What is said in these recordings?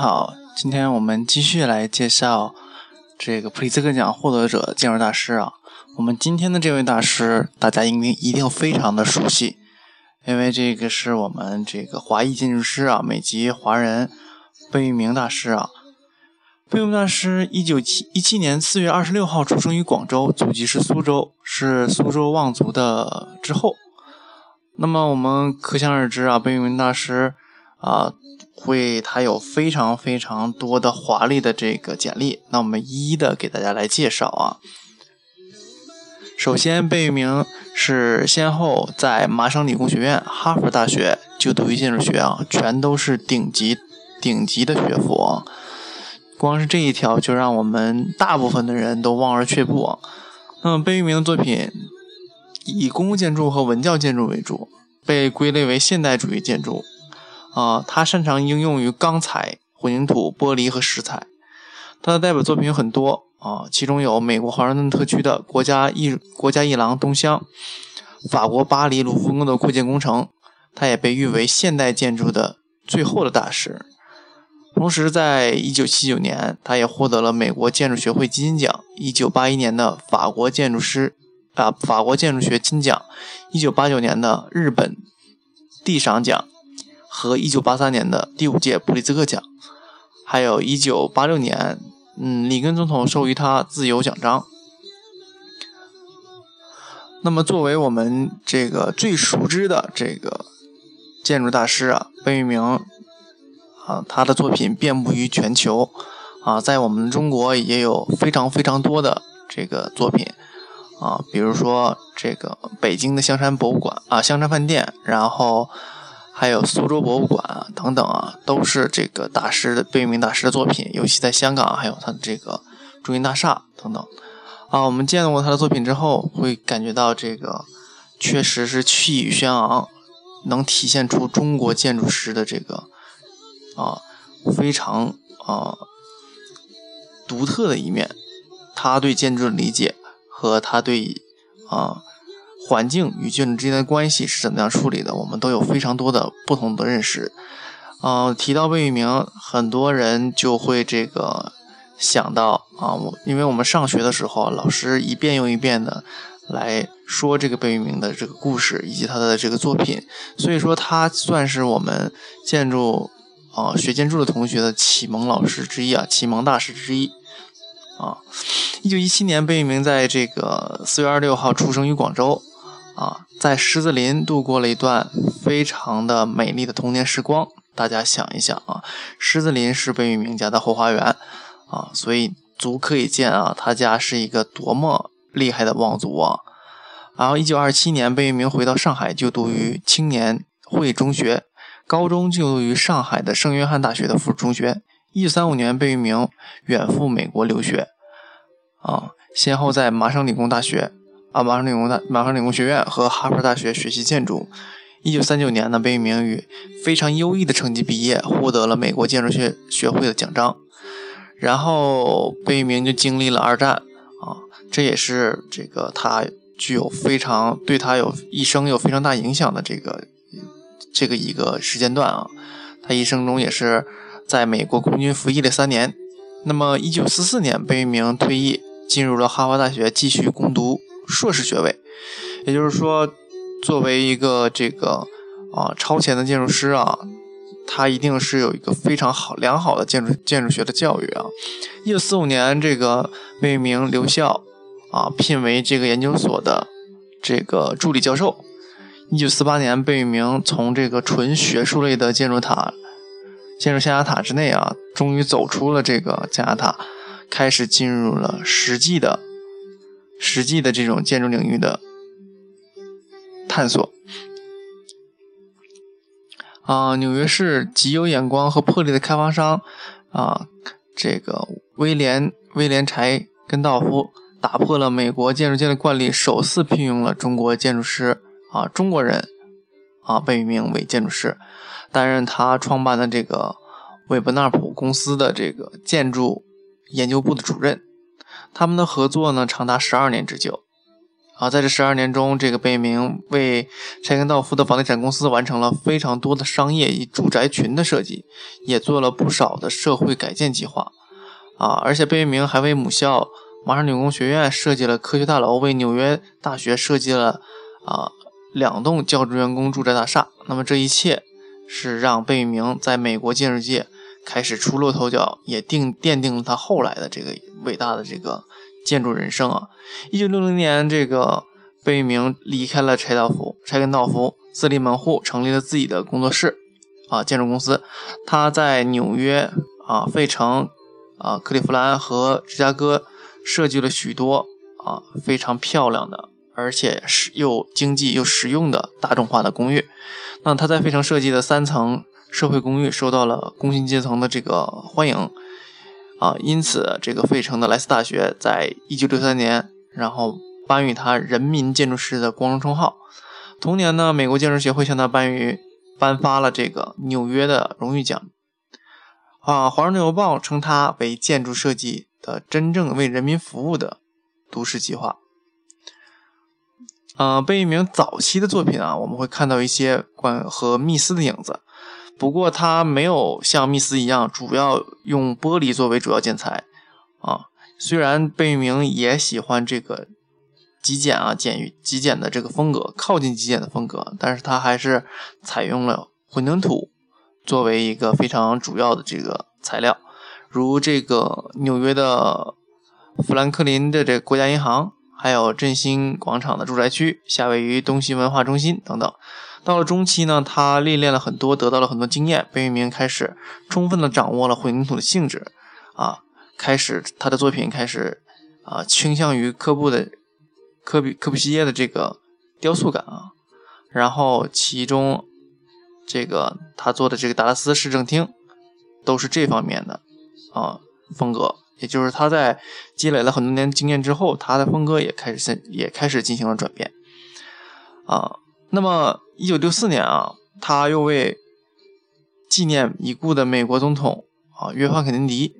好，今天我们继续来介绍这个普利兹克奖获得者建筑大师啊。我们今天的这位大师，大家应该一定非常的熟悉，因为这个是我们这个华裔建筑师啊，美籍华人贝聿铭大师啊。贝聿铭大师一九七一七年四月二十六号出生于广州，祖籍是苏州，是苏州望族的之后。那么我们可想而知啊，贝聿铭大师啊。会，他有非常非常多的华丽的这个简历，那我们一一的给大家来介绍啊。首先，贝聿铭是先后在麻省理工学院、哈佛大学就读于建筑学啊，全都是顶级顶级的学府啊。光是这一条就让我们大部分的人都望而却步啊。那么，贝聿铭的作品以公共建筑和文教建筑为主，被归类为现代主义建筑。啊，他擅长应用于钢材、混凝土、玻璃和石材。他的代表作品有很多啊，其中有美国华盛顿特区的国家艺国家艺廊东厢，法国巴黎卢浮宫的扩建工程。他也被誉为现代建筑的最后的大师。同时，在一九七九年，他也获得了美国建筑学会金奖；一九八一年的法国建筑师啊法国建筑学金奖；一九八九年的日本地赏奖。和一九八三年的第五届普利兹克奖，还有一九八六年，嗯，里根总统授予他自由奖章。那么，作为我们这个最熟知的这个建筑大师啊，贝聿铭啊，他的作品遍布于全球啊，在我们中国也有非常非常多的这个作品啊，比如说这个北京的香山博物馆啊，香山饭店，然后。还有苏州博物馆等等啊，都是这个大师的贝聿铭大师的作品。尤其在香港，还有他的这个中银大厦等等啊。我们见到过他的作品之后，会感觉到这个确实是气宇轩昂，能体现出中国建筑师的这个啊非常啊独特的一面。他对建筑的理解和他对啊。环境与建筑之间的关系是怎么样处理的？我们都有非常多的不同的认识。嗯，提到贝聿铭，很多人就会这个想到啊，我因为我们上学的时候，老师一遍又一遍的来说这个贝聿铭的这个故事以及他的这个作品，所以说他算是我们建筑啊学建筑的同学的启蒙老师之一啊，启蒙大师之一啊。一九一七年，贝聿铭在这个四月二十六号出生于广州。啊，在狮子林度过了一段非常的美丽的童年时光。大家想一想啊，狮子林是贝聿铭家的后花园啊，所以足可以见啊，他家是一个多么厉害的望族啊。然后，一九二七年，贝聿铭回到上海就读于青年会中学，高中就读于上海的圣约翰大学的附属中学。一九三五年，贝聿铭远赴美国留学，啊，先后在麻省理工大学。啊，麻省理工大、麻省理工学院和哈佛大学学习建筑。一九三九年呢，贝聿铭以非常优异的成绩毕业，获得了美国建筑学学会的奖章。然后，贝聿铭就经历了二战啊，这也是这个他具有非常对他有一生有非常大影响的这个这个一个时间段啊。他一生中也是在美国空军服役了三年。那么，一九四四年，贝聿铭退役，进入了哈佛大学继续攻读。硕士学位，也就是说，作为一个这个啊超前的建筑师啊，他一定是有一个非常好良好的建筑建筑学的教育啊。一九四五年，这个贝聿铭留校啊，聘为这个研究所的这个助理教授。一九四八年，贝聿铭从这个纯学术类的建筑塔、建筑象牙塔之内啊，终于走出了这个象牙塔，开始进入了实际的。实际的这种建筑领域的探索啊，纽约市极有眼光和魄力的开发商啊，这个威廉威廉柴根道夫打破了美国建筑界的惯例，首次聘用了中国建筑师啊，中国人啊，贝聿铭为建筑师，担任他创办的这个韦伯纳普公司的这个建筑研究部的主任。他们的合作呢，长达十二年之久，啊，在这十二年中，这个贝聿铭为柴根道夫的房地产公司完成了非常多的商业与住宅群的设计，也做了不少的社会改建计划。啊，而且贝聿铭还为母校麻省理工学院设计了科学大楼，为纽约大学设计了啊两栋教职员工住宅大厦。那么这一切是让贝聿铭在美国建筑界开始出露头角，也定奠定了他后来的这个伟大的这个。建筑人生啊！一九六零年，这个贝聿铭离开了柴道夫、柴根道夫，自立门户，成立了自己的工作室啊，建筑公司。他在纽约啊、费城啊、克利夫兰和芝加哥设计了许多啊非常漂亮的，而且是又经济又实用的大众化的公寓。那他在费城设计的三层社会公寓受到了工薪阶层的这个欢迎。啊，因此，这个费城的莱斯大学在一九六三年，然后颁予他“人民建筑师”的光荣称号。同年呢，美国建筑协会向他颁予颁发了这个纽约的荣誉奖。啊，《华盛顿邮报》称他为建筑设计的真正为人民服务的都市计划。呃，贝聿铭早期的作品啊，我们会看到一些关和密斯的影子。不过它没有像密斯一样主要用玻璃作为主要建材啊。虽然贝聿铭也喜欢这个极简啊、简极简的这个风格，靠近极简的风格，但是他还是采用了混凝土作为一个非常主要的这个材料，如这个纽约的富兰克林的这个国家银行，还有振兴广场的住宅区，夏威夷东西文化中心等等。到了中期呢，他历练了很多，得到了很多经验。贝聿铭开始充分的掌握了混凝土的性质，啊，开始他的作品开始啊倾向于科布的科比科布西耶的这个雕塑感啊。然后其中这个他做的这个达拉斯市政厅都是这方面的啊风格，也就是他在积累了很多年经验之后，他的风格也开始现也开始进行了转变啊。那么，一九六四年啊，他又为纪念已故的美国总统啊约翰肯尼迪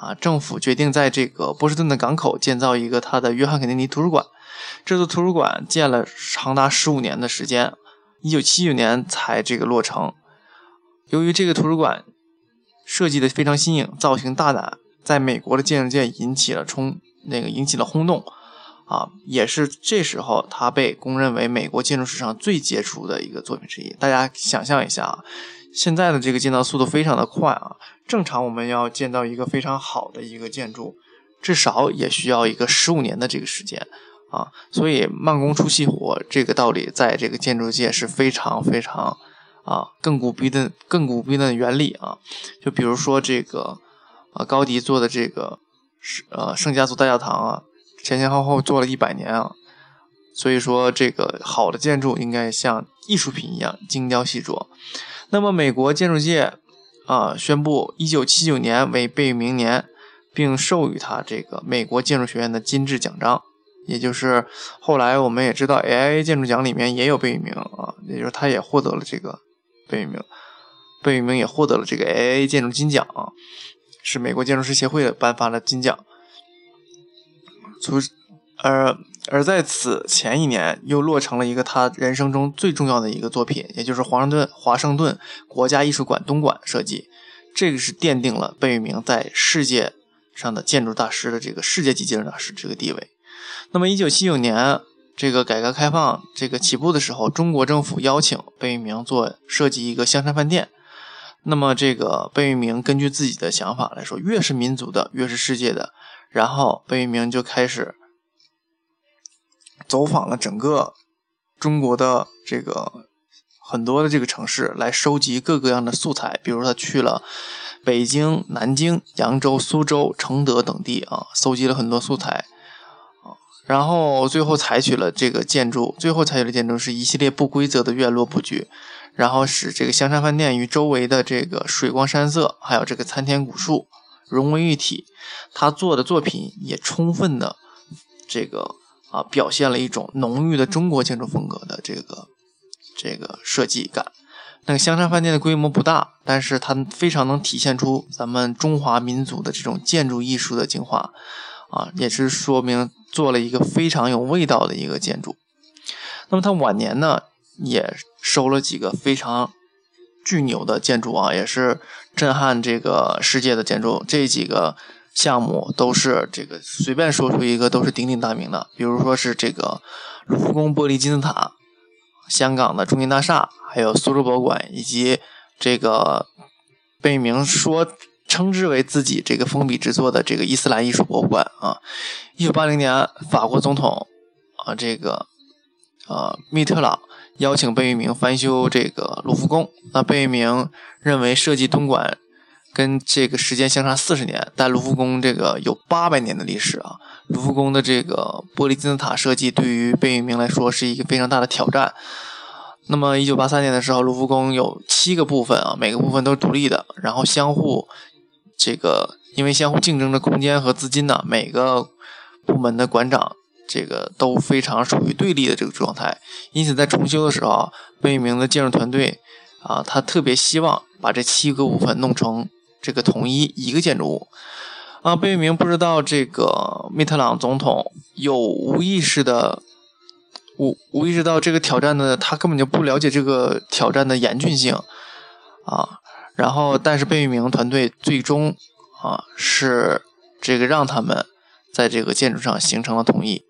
啊，政府决定在这个波士顿的港口建造一个他的约翰肯尼迪图书馆。这座图书馆建了长达十五年的时间，一九七九年才这个落成。由于这个图书馆设计的非常新颖，造型大胆，在美国的建筑界引起了冲那个引起了轰动。啊，也是这时候他被公认为美国建筑史上最杰出的一个作品之一。大家想象一下啊，现在的这个建造速度非常的快啊，正常我们要建造一个非常好的一个建筑，至少也需要一个十五年的这个时间啊。所以慢工出细活这个道理，在这个建筑界是非常非常啊亘古不变、亘古不变的原理啊。就比如说这个啊，高迪做的这个是呃圣家族大教堂啊。前前后后做了一百年啊，所以说这个好的建筑应该像艺术品一样精雕细琢。那么美国建筑界啊宣布一九七九年为贝聿铭年，并授予他这个美国建筑学院的金质奖章，也就是后来我们也知道 AIA 建筑奖里面也有贝聿铭啊，也就是他也获得了这个贝聿铭，贝聿铭也获得了这个 AIA 建筑金奖啊，是美国建筑师协会颁发的金奖。足而而在此前一年，又落成了一个他人生中最重要的一个作品，也就是华盛顿华盛顿国家艺术馆东馆设计。这个是奠定了贝聿铭在世界上的建筑大师的这个世界级建筑大师这个地位。那么，一九七九年这个改革开放这个起步的时候，中国政府邀请贝聿铭做设计一个香山饭店。那么，这个贝聿铭根据自己的想法来说，越是民族的，越是世界的。然后贝聿铭就开始走访了整个中国的这个很多的这个城市，来收集各个样的素材。比如他去了北京、南京、扬州、苏州、承德等地啊，搜集了很多素材。然后最后采取了这个建筑，最后采取的建筑是一系列不规则的院落布局，然后使这个香山饭店与周围的这个水光山色，还有这个参天古树。融为一体，他做的作品也充分的这个啊表现了一种浓郁的中国建筑风格的这个这个设计感。那个香山饭店的规模不大，但是它非常能体现出咱们中华民族的这种建筑艺术的精华啊，也是说明做了一个非常有味道的一个建筑。那么他晚年呢，也收了几个非常巨牛的建筑啊，也是震撼这个世界的建筑。这几个项目都是这个随便说出一个都是鼎鼎大名的，比如说是这个卢浮宫玻璃金字塔、香港的中金大厦，还有苏州博物馆，以及这个贝明说称之为自己这个封笔之作的这个伊斯兰艺术博物馆啊。一九八零年，法国总统啊，这个。呃，密特朗邀请贝聿铭翻修这个卢浮宫。那贝聿铭认为设计东莞跟这个时间相差四十年，但卢浮宫这个有八百年的历史啊。卢浮宫的这个玻璃金字塔设计对于贝聿铭来说是一个非常大的挑战。那么，一九八三年的时候，卢浮宫有七个部分啊，每个部分都是独立的，然后相互这个因为相互竞争的空间和资金呢，每个部门的馆长。这个都非常属于对立的这个状态，因此在重修的时候，贝聿铭的建筑团队啊，他特别希望把这七个部分弄成这个统一一个建筑物啊。贝聿铭不知道这个密特朗总统有无意识的无无意识到这个挑战的，他根本就不了解这个挑战的严峻性啊。然后，但是贝聿铭团队最终啊是这个让他们在这个建筑上形成了统一。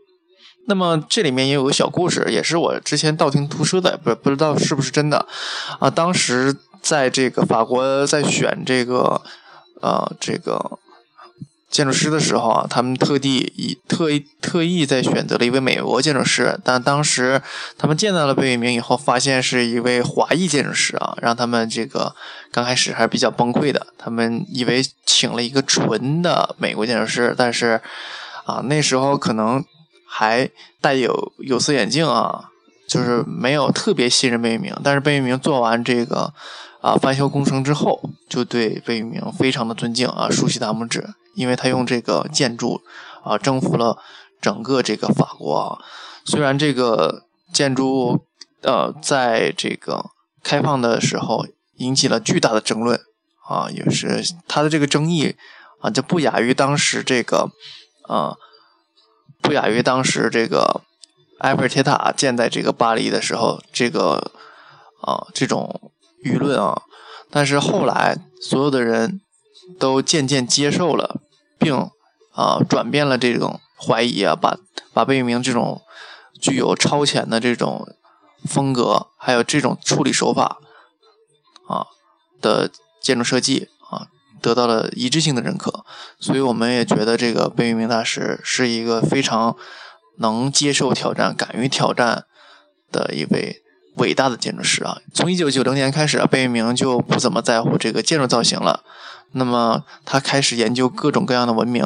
那么这里面也有个小故事，也是我之前道听途说的，不不知道是不是真的啊。当时在这个法国在选这个呃这个建筑师的时候啊，他们特地以特意特意在选择了一位美国建筑师，但当时他们见到了贝聿铭以后，发现是一位华裔建筑师啊，让他们这个刚开始还是比较崩溃的。他们以为请了一个纯的美国建筑师，但是啊那时候可能。还带有有色眼镜啊，就是没有特别信任贝聿铭。但是贝聿铭做完这个啊翻修工程之后，就对贝聿铭非常的尊敬啊，竖起大拇指，因为他用这个建筑啊征服了整个这个法国啊。虽然这个建筑呃在这个开放的时候引起了巨大的争论啊，也是他的这个争议啊就不亚于当时这个啊。不亚于当时这个埃菲尔铁塔建在这个巴黎的时候，这个啊这种舆论啊，但是后来所有的人都渐渐接受了，并啊转变了这种怀疑啊，把把贝聿铭这种具有超前的这种风格，还有这种处理手法啊的建筑设计。得到了一致性的认可，所以我们也觉得这个贝聿铭大师是一个非常能接受挑战、敢于挑战的一位伟大的建筑师啊。从一九九零年开始，贝聿铭就不怎么在乎这个建筑造型了，那么他开始研究各种各样的文明，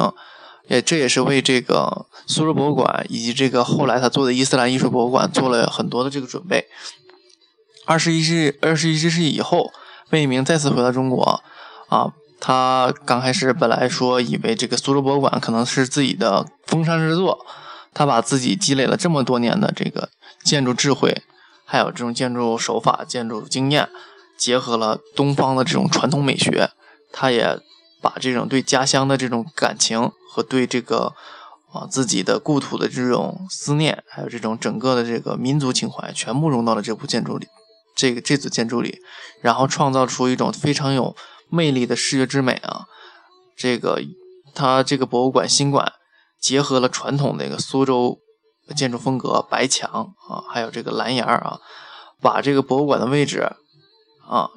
也这也是为这个苏州博物馆以及这个后来他做的伊斯兰艺术博物馆做了很多的这个准备。二十一世二十一世纪以后，贝聿铭再次回到中国啊。他刚开始本来说以为这个苏州博物馆可能是自己的封山之作，他把自己积累了这么多年的这个建筑智慧，还有这种建筑手法、建筑经验，结合了东方的这种传统美学，他也把这种对家乡的这种感情和对这个啊自己的故土的这种思念，还有这种整个的这个民族情怀，全部融到了这部建筑里，这个这组建筑里，然后创造出一种非常有。魅力的视觉之美啊，这个它这个博物馆新馆结合了传统那个苏州建筑风格，白墙啊，还有这个蓝檐啊，把这个博物馆的位置啊，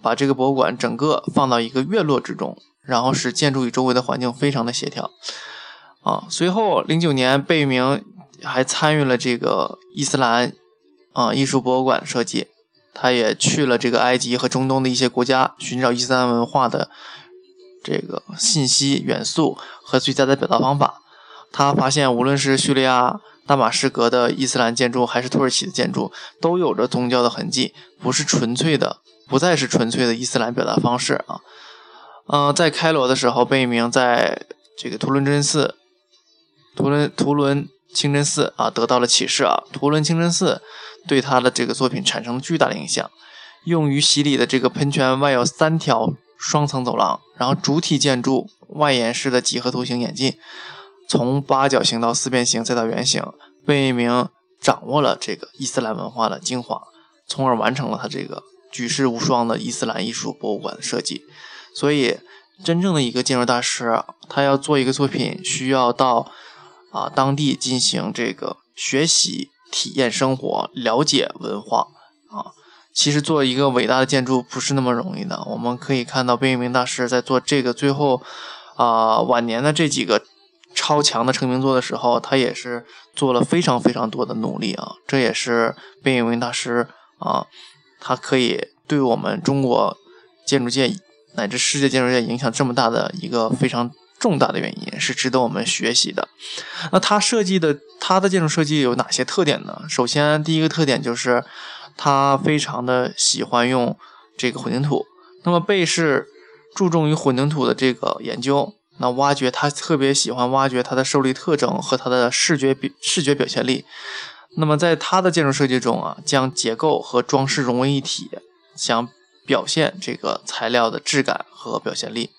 把这个博物馆整个放到一个院落之中，然后使建筑与周围的环境非常的协调啊。随后零九年，贝聿铭还参与了这个伊斯兰啊艺术博物馆设计。他也去了这个埃及和中东的一些国家，寻找伊斯兰文化的这个信息元素和最佳的表达方法。他发现，无论是叙利亚大马士革的伊斯兰建筑，还是土耳其的建筑，都有着宗教的痕迹，不是纯粹的，不再是纯粹的伊斯兰表达方式啊。嗯，在开罗的时候，贝聿铭在这个图伦真寺、图伦图伦清真寺啊，得到了启示啊。图伦清真寺。对他的这个作品产生了巨大的影响。用于洗礼的这个喷泉外有三条双层走廊，然后主体建筑外延式的几何图形演进，从八角形到四边形再到圆形，贝聿铭掌握了这个伊斯兰文化的精华，从而完成了他这个举世无双的伊斯兰艺术博物馆的设计。所以，真正的一个建筑大师，他要做一个作品，需要到啊当地进行这个学习、体验生活、了解文化啊。其实做一个伟大的建筑不是那么容易的。我们可以看到贝聿铭大师在做这个最后啊晚年的这几个。超强的成名作的时候，他也是做了非常非常多的努力啊！这也是贝聿铭大师啊，他可以对我们中国建筑界乃至世界建筑界影响这么大的一个非常重大的原因，是值得我们学习的。那他设计的他的建筑设计有哪些特点呢？首先，第一个特点就是他非常的喜欢用这个混凝土。那么贝是注重于混凝土的这个研究。那挖掘，他特别喜欢挖掘它的受力特征和它的视觉表视觉表现力。那么在他的建筑设计中啊，将结构和装饰融为一体，想表现这个材料的质感和表现力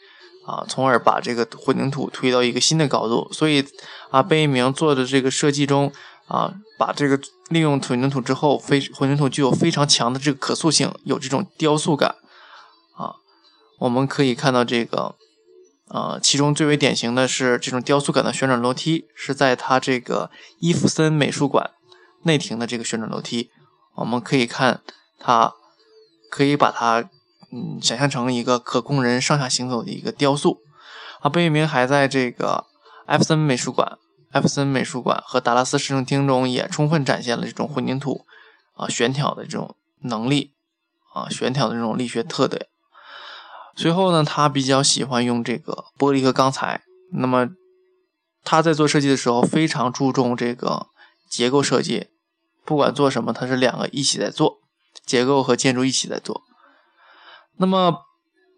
啊，从而把这个混凝土推到一个新的高度。所以啊，贝聿铭做的这个设计中啊，把这个利用混凝土之后，非混凝土具有非常强的这个可塑性，有这种雕塑感啊。我们可以看到这个。啊，其中最为典型的是这种雕塑感的旋转楼梯，是在它这个伊夫森美术馆内庭的这个旋转楼梯。我们可以看它，可以把它嗯想象成一个可供人上下行走的一个雕塑。啊，贝聿铭还在这个艾弗森美术馆、艾弗森美术馆和达拉斯市政厅中也充分展现了这种混凝土啊悬挑的这种能力啊悬挑的这种力学特点。随后呢，他比较喜欢用这个玻璃和钢材。那么他在做设计的时候，非常注重这个结构设计。不管做什么，他是两个一起在做，结构和建筑一起在做。那么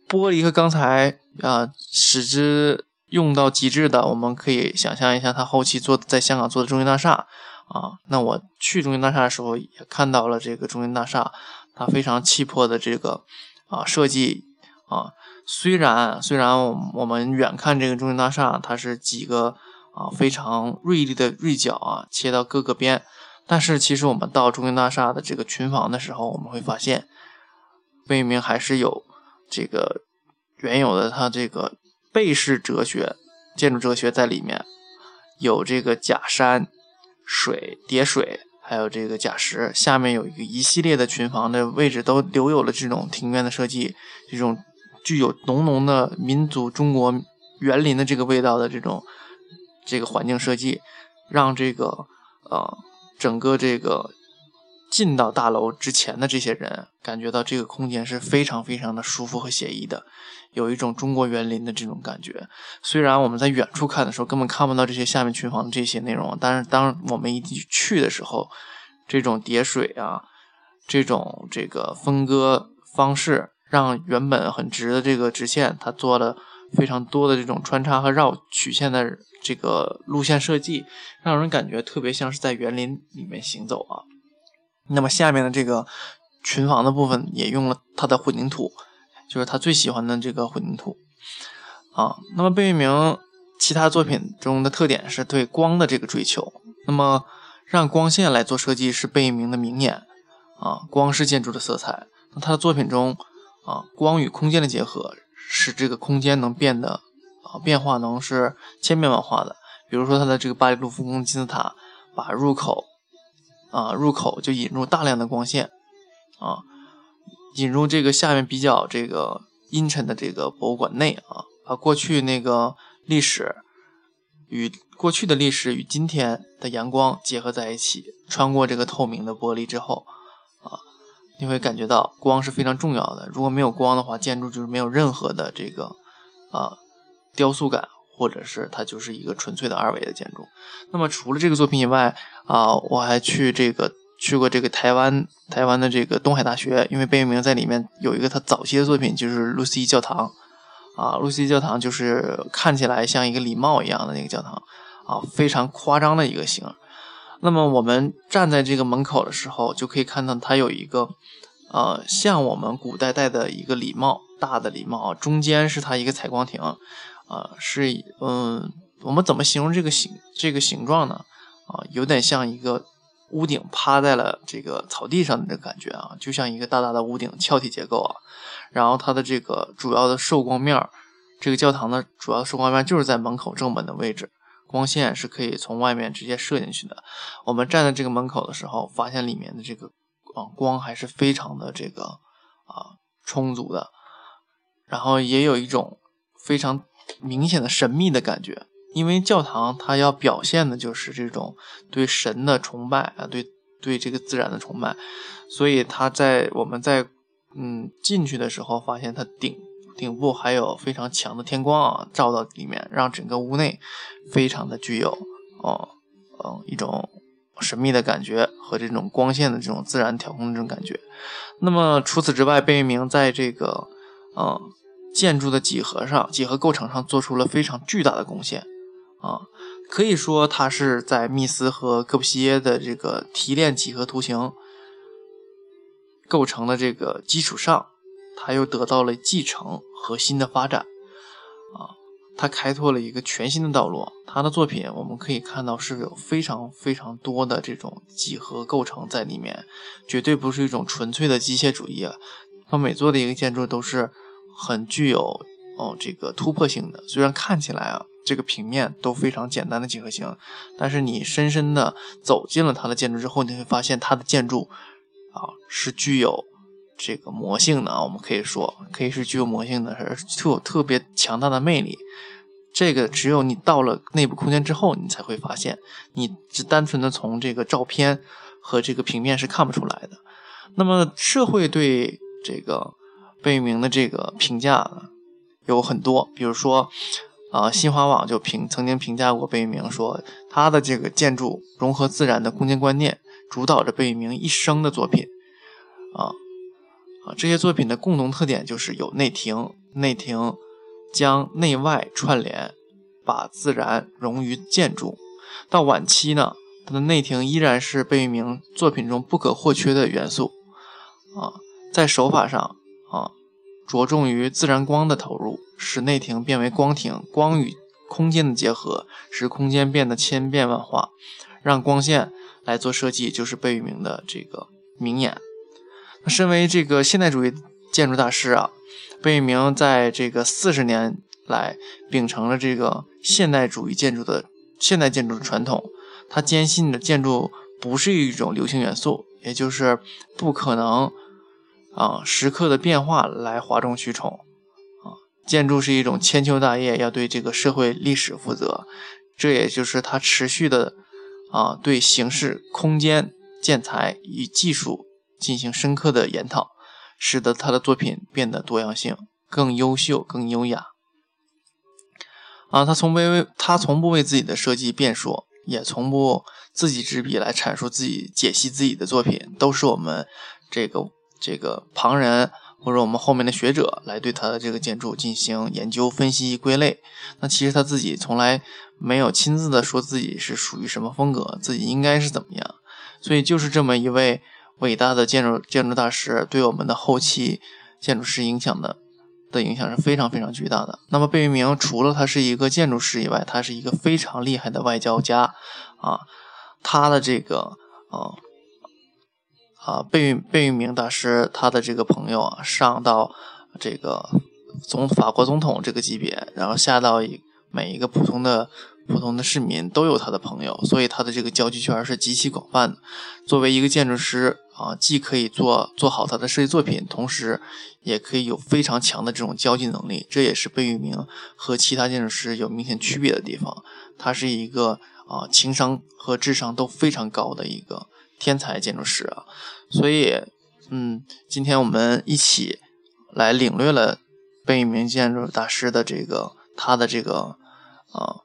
玻璃和钢材啊，使之用到极致的，我们可以想象一下，他后期做在香港做的中心大厦啊。那我去中心大厦的时候，也看到了这个中心大厦，它非常气魄的这个啊设计。啊，虽然虽然我们远看这个中心大厦，它是几个啊非常锐利的锐角啊切到各个边，但是其实我们到中心大厦的这个群房的时候，我们会发现，贝聿铭还是有这个原有的它这个背式哲学、建筑哲学在里面，有这个假山、水叠水，还有这个假石，下面有一个一系列的群房的位置都留有了这种庭院的设计，这种。具有浓浓的民族中国园林的这个味道的这种这个环境设计，让这个呃整个这个进到大楼之前的这些人感觉到这个空间是非常非常的舒服和写意的，有一种中国园林的这种感觉。虽然我们在远处看的时候根本看不到这些下面群房的这些内容，但是当我们一去的时候，这种叠水啊，这种这个分割方式。让原本很直的这个直线，它做了非常多的这种穿插和绕曲线的这个路线设计，让人感觉特别像是在园林里面行走啊。那么下面的这个群房的部分也用了它的混凝土，就是他最喜欢的这个混凝土啊。那么贝聿铭其他作品中的特点是对光的这个追求，那么让光线来做设计是贝聿铭的名言啊。光是建筑的色彩，那他的作品中。啊，光与空间的结合，使这个空间能变得啊变化能是千变万化的。比如说，他的这个巴黎卢浮宫金字塔，把入口啊入口就引入大量的光线啊，引入这个下面比较这个阴沉的这个博物馆内啊，把过去那个历史与过去的历史与今天的阳光结合在一起，穿过这个透明的玻璃之后啊。你会感觉到光是非常重要的。如果没有光的话，建筑就是没有任何的这个啊雕塑感，或者是它就是一个纯粹的二维的建筑。那么除了这个作品以外啊，我还去这个去过这个台湾台湾的这个东海大学，因为贝聿铭在里面有一个他早期的作品，就是露西教堂啊，露西教堂就是看起来像一个礼帽一样的那个教堂啊，非常夸张的一个形。那么我们站在这个门口的时候，就可以看到它有一个，呃，像我们古代戴的一个礼帽，大的礼帽，中间是它一个采光亭，呃，是嗯，我们怎么形容这个形这个形状呢？啊，有点像一个屋顶趴在了这个草地上的这个感觉啊，就像一个大大的屋顶翘体结构啊。然后它的这个主要的受光面，这个教堂的主要受光面就是在门口正门的位置，光线是可以从外面直接射进去的。我们站在这个门口的时候，发现里面的这个啊光还是非常的这个啊充足的，然后也有一种非常明显的神秘的感觉，因为教堂它要表现的就是这种对神的崇拜啊，对对这个自然的崇拜，所以它在我们在。嗯，进去的时候发现它顶顶部还有非常强的天光啊，照到里面，让整个屋内非常的具有哦，嗯，一种神秘的感觉和这种光线的这种自然调控这种感觉。那么除此之外，贝聿铭在这个嗯建筑的几何上、几何构成上做出了非常巨大的贡献啊，可以说他是在密斯和戈布西耶的这个提炼几何图形。构成的这个基础上，他又得到了继承和新的发展，啊，他开拓了一个全新的道路。他的作品我们可以看到是有非常非常多的这种几何构成在里面，绝对不是一种纯粹的机械主义。他每做的一个建筑都是很具有哦这个突破性的。虽然看起来啊这个平面都非常简单的几何形，但是你深深的走进了它的建筑之后，你会发现它的建筑。啊，是具有这个魔性的啊，我们可以说，可以是具有魔性的，是特特别强大的魅力。这个只有你到了内部空间之后，你才会发现，你只单纯的从这个照片和这个平面是看不出来的。那么，社会对这个贝聿铭的这个评价有很多，比如说，啊，新华网就评曾经评价过贝聿铭说，他的这个建筑融合自然的空间观念。主导着贝聿铭一生的作品，啊啊，这些作品的共同特点就是有内庭，内庭将内外串联，把自然融于建筑。到晚期呢，他的内庭依然是贝聿铭作品中不可或缺的元素，啊，在手法上啊，着重于自然光的投入，使内庭变为光庭，光与空间的结合，使空间变得千变万化，让光线。来做设计就是贝聿铭的这个名言。那身为这个现代主义建筑大师啊，贝聿铭在这个四十年来秉承了这个现代主义建筑的现代建筑的传统。他坚信的建筑不是一种流行元素，也就是不可能啊时刻的变化来哗众取宠啊。建筑是一种千秋大业，要对这个社会历史负责。这也就是他持续的。啊，对形式、空间、建材与技术进行深刻的研讨，使得他的作品变得多样性、更优秀、更优雅。啊，他从不为他从不为自己的设计辩说，也从不自己执笔来阐述自己、解析自己的作品，都是我们这个这个旁人或者我们后面的学者来对他的这个建筑进行研究、分析、归类。那其实他自己从来。没有亲自的说自己是属于什么风格，自己应该是怎么样，所以就是这么一位伟大的建筑建筑大师，对我们的后期建筑师影响的的影响是非常非常巨大的。那么贝聿铭除了他是一个建筑师以外，他是一个非常厉害的外交家啊，他的这个啊啊贝聿贝聿铭大师他的这个朋友啊，上到这个总法国总统这个级别，然后下到一每一个普通的。普通的市民都有他的朋友，所以他的这个交际圈是极其广泛的。作为一个建筑师啊，既可以做做好他的设计作品，同时也可以有非常强的这种交际能力。这也是贝聿铭和其他建筑师有明显区别的地方。他是一个啊，情商和智商都非常高的一个天才建筑师啊。所以，嗯，今天我们一起来领略了贝聿铭建筑大师的这个他的这个啊。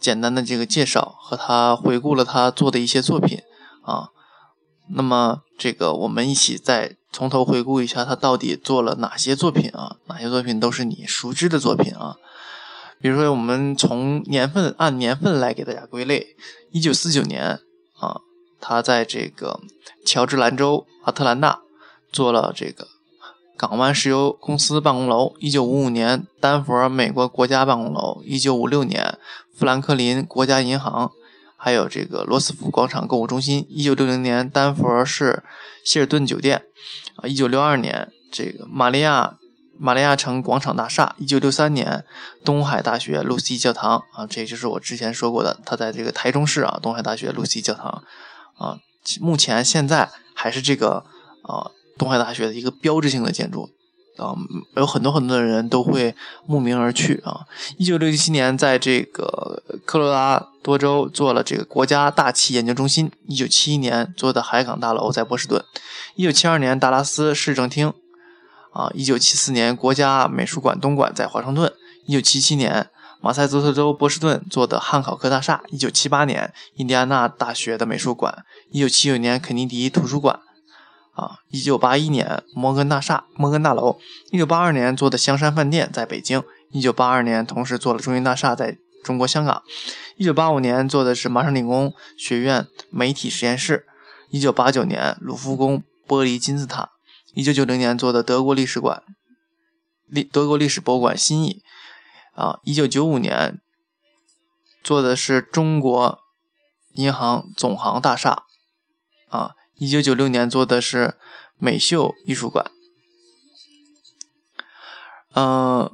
简单的这个介绍和他回顾了他做的一些作品啊，那么这个我们一起再从头回顾一下他到底做了哪些作品啊？哪些作品都是你熟知的作品啊？比如说我们从年份按年份来给大家归类，一九四九年啊，他在这个乔治兰州阿特兰大做了这个港湾石油公司办公楼；一九五五年，丹佛美国国家办公楼；一九五六年，富兰克林国家银行，还有这个罗斯福广场购物中心；一九六零年，丹佛市希尔顿酒店；啊，一九六二年，这个玛利亚玛利亚城广场大厦；一九六三年，东海大学露西教堂啊，这就是我之前说过的，他在这个台中市啊，东海大学露西教堂啊，目前现在还是这个啊。东海大学的一个标志性的建筑，啊，有很多很多的人都会慕名而去啊。一九六七年，在这个科罗拉多州做了这个国家大气研究中心；一九七一年做的海港大楼在波士顿；一九七二年达拉斯市政厅，啊，一九七四年国家美术馆东馆在华盛顿；一九七七年马萨诸塞州波士顿做的汉考克大厦；一九七八年印第安纳大学的美术馆；一九七九年肯尼迪图书馆。啊，一九八一年摩根大厦、摩根大楼；一九八二年做的香山饭店在北京；一九八二年同时做了中银大厦在中国香港；一九八五年做的是麻省理工学院媒体实验室；一九八九年卢浮宫玻璃金字塔；一九九零年做的德国历史馆、历德国历史博物馆新意；啊，一九九五年做的是中国银行总行大厦，啊。一九九六年做的是美秀艺术馆，嗯，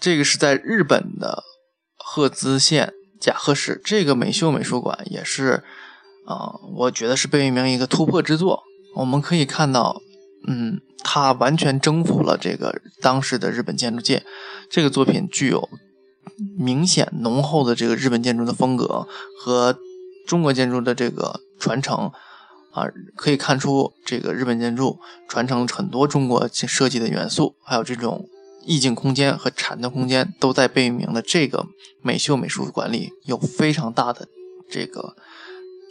这个是在日本的鹤滋县甲贺市，这个美秀美术馆也是，啊，我觉得是贝聿铭一个突破之作。我们可以看到，嗯，他完全征服了这个当时的日本建筑界。这个作品具有明显浓厚的这个日本建筑的风格和中国建筑的这个传承。啊，可以看出这个日本建筑传承很多中国设计的元素，还有这种意境空间和禅的空间，都在贝聿铭的这个美秀美术馆里有非常大的这个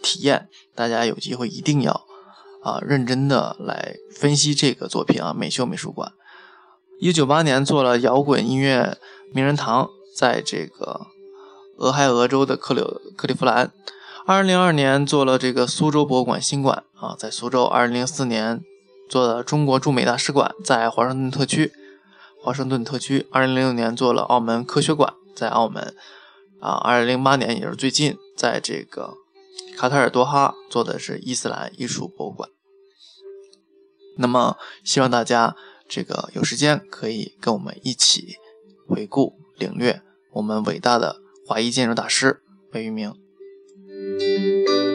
体验。大家有机会一定要啊认真的来分析这个作品啊，美秀美术馆。一九九八年做了摇滚音乐名人堂，在这个俄亥俄州的克里克利夫兰。二零零二年做了这个苏州博物馆新馆啊，在苏州。二零零四年做的中国驻美大使馆在华盛顿特区，华盛顿特区。二零零六年做了澳门科学馆在澳门啊。二零零八年也是最近，在这个卡塔尔多哈做的是伊斯兰艺术博物馆。那么希望大家这个有时间可以跟我们一起回顾领略我们伟大的华裔建筑大师贝聿铭。